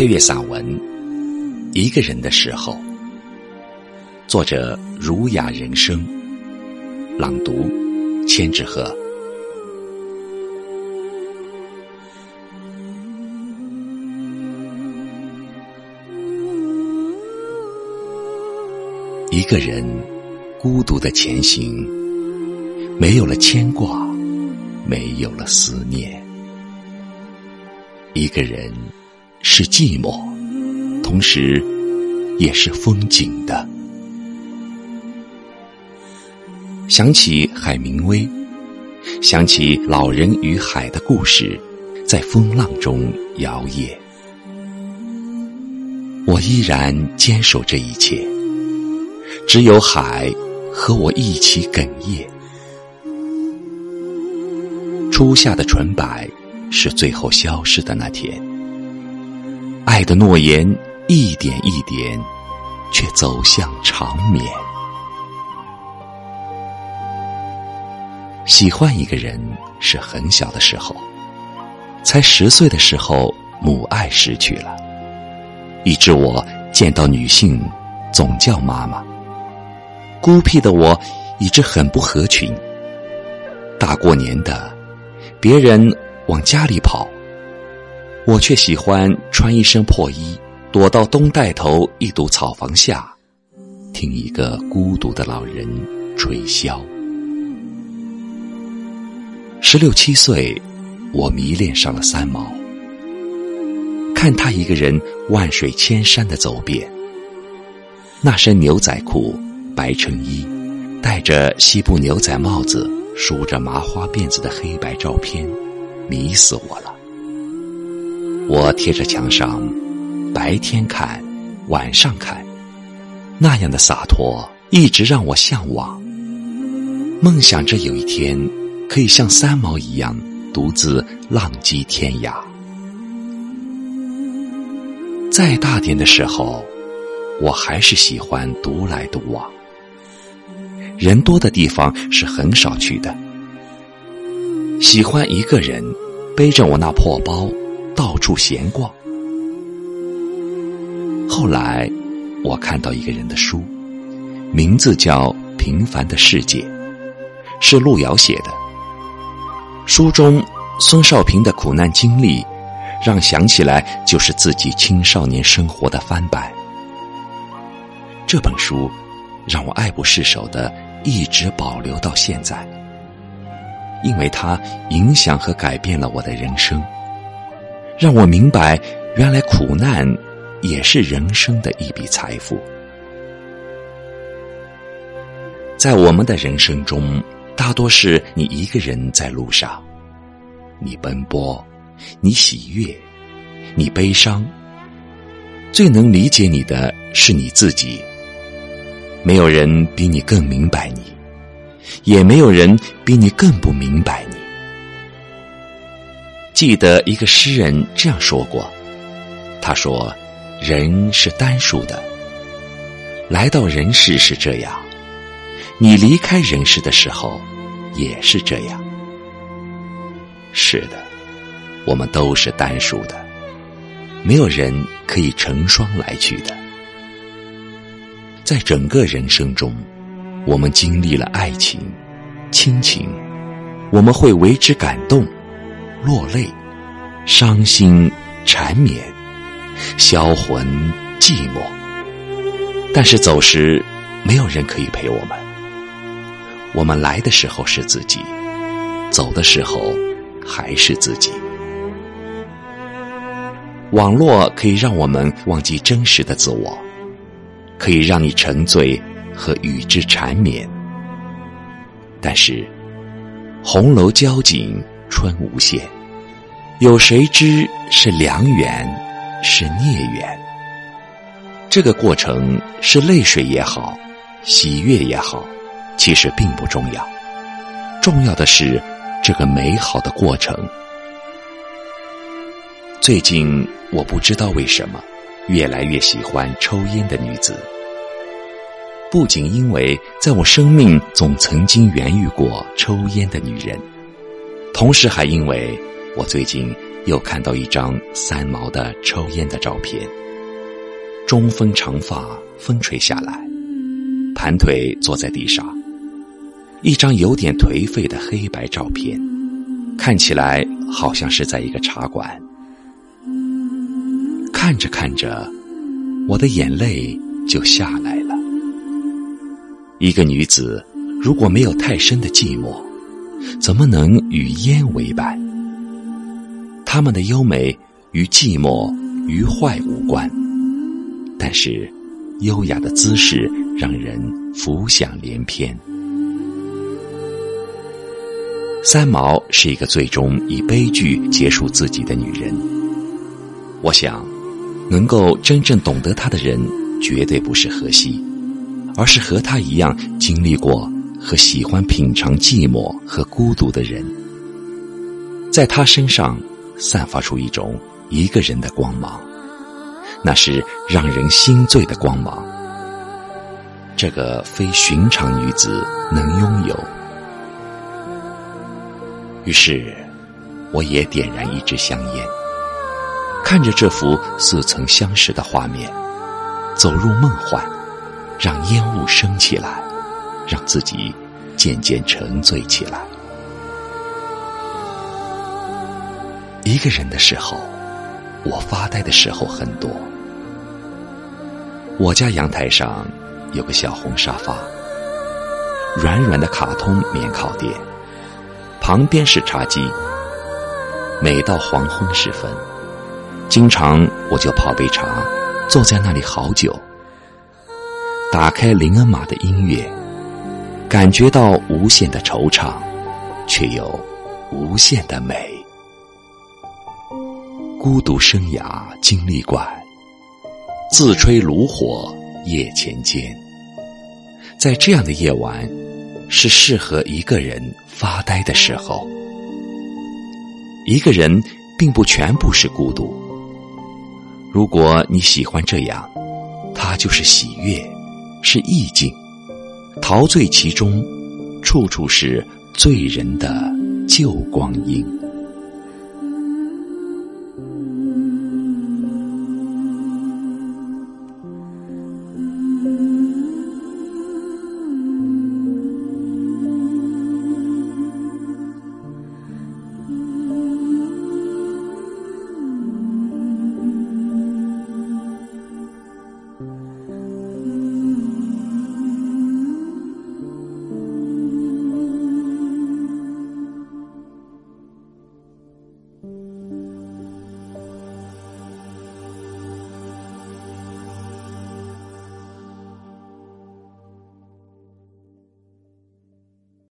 配乐散文《一个人的时候》，作者儒雅人生，朗读千纸鹤。一个人孤独的前行，没有了牵挂，没有了思念。一个人是寂寞，同时也是风景的。想起海明威，想起老人与海的故事，在风浪中摇曳。我依然坚守这一切，只有海和我一起哽咽。初夏的纯白。是最后消失的那天，爱的诺言一点一点，却走向长眠。喜欢一个人是很小的时候，才十岁的时候，母爱失去了，以致我见到女性总叫妈妈。孤僻的我，一直很不合群。大过年的，别人。往家里跑，我却喜欢穿一身破衣，躲到东带头一堵草房下，听一个孤独的老人吹箫。十六七岁，我迷恋上了三毛，看他一个人万水千山的走遍，那身牛仔裤、白衬衣，戴着西部牛仔帽子、梳着麻花辫子的黑白照片。迷死我了！我贴着墙上，白天看，晚上看，那样的洒脱一直让我向往。梦想着有一天可以像三毛一样，独自浪迹天涯。再大点的时候，我还是喜欢独来独往，人多的地方是很少去的。喜欢一个人背着我那破包到处闲逛。后来，我看到一个人的书，名字叫《平凡的世界》，是路遥写的。书中孙少平的苦难经历，让想起来就是自己青少年生活的翻版。这本书让我爱不释手的，一直保留到现在。因为它影响和改变了我的人生，让我明白，原来苦难也是人生的一笔财富。在我们的人生中，大多是你一个人在路上，你奔波，你喜悦，你悲伤，最能理解你的是你自己。没有人比你更明白你。也没有人比你更不明白你。记得一个诗人这样说过：“他说，人是单数的，来到人世是这样，你离开人世的时候也是这样。是的，我们都是单数的，没有人可以成双来去的。在整个人生中。”我们经历了爱情、亲情，我们会为之感动、落泪、伤心、缠绵、销魂、寂寞。但是走时，没有人可以陪我们。我们来的时候是自己，走的时候还是自己。网络可以让我们忘记真实的自我，可以让你沉醉。和与之缠绵，但是红楼交景春无限，有谁知是良缘，是孽缘？这个过程是泪水也好，喜悦也好，其实并不重要，重要的是这个美好的过程。最近我不知道为什么，越来越喜欢抽烟的女子。不仅因为在我生命总曾经缘遇过抽烟的女人，同时还因为我最近又看到一张三毛的抽烟的照片，中分长发，风吹下来，盘腿坐在地上，一张有点颓废的黑白照片，看起来好像是在一个茶馆。看着看着，我的眼泪就下来了。一个女子如果没有太深的寂寞，怎么能与烟为伴？他们的优美与寂寞与坏无关，但是优雅的姿势让人浮想联翩。三毛是一个最终以悲剧结束自己的女人。我想，能够真正懂得她的人，绝对不是荷西。而是和她一样经历过和喜欢品尝寂寞和孤独的人，在他身上散发出一种一个人的光芒，那是让人心醉的光芒。这个非寻常女子能拥有。于是，我也点燃一支香烟，看着这幅似曾相识的画面，走入梦幻。让烟雾升起来，让自己渐渐沉醉起来。一个人的时候，我发呆的时候很多。我家阳台上有个小红沙发，软软的卡通棉靠垫，旁边是茶几。每到黄昏时分，经常我就泡杯茶，坐在那里好久。打开林恩玛的音乐，感觉到无限的惆怅，却有无限的美。孤独生涯经历惯，自吹炉火夜前间。在这样的夜晚，是适合一个人发呆的时候。一个人并不全部是孤独。如果你喜欢这样，它就是喜悦。是意境，陶醉其中，处处是醉人的旧光阴。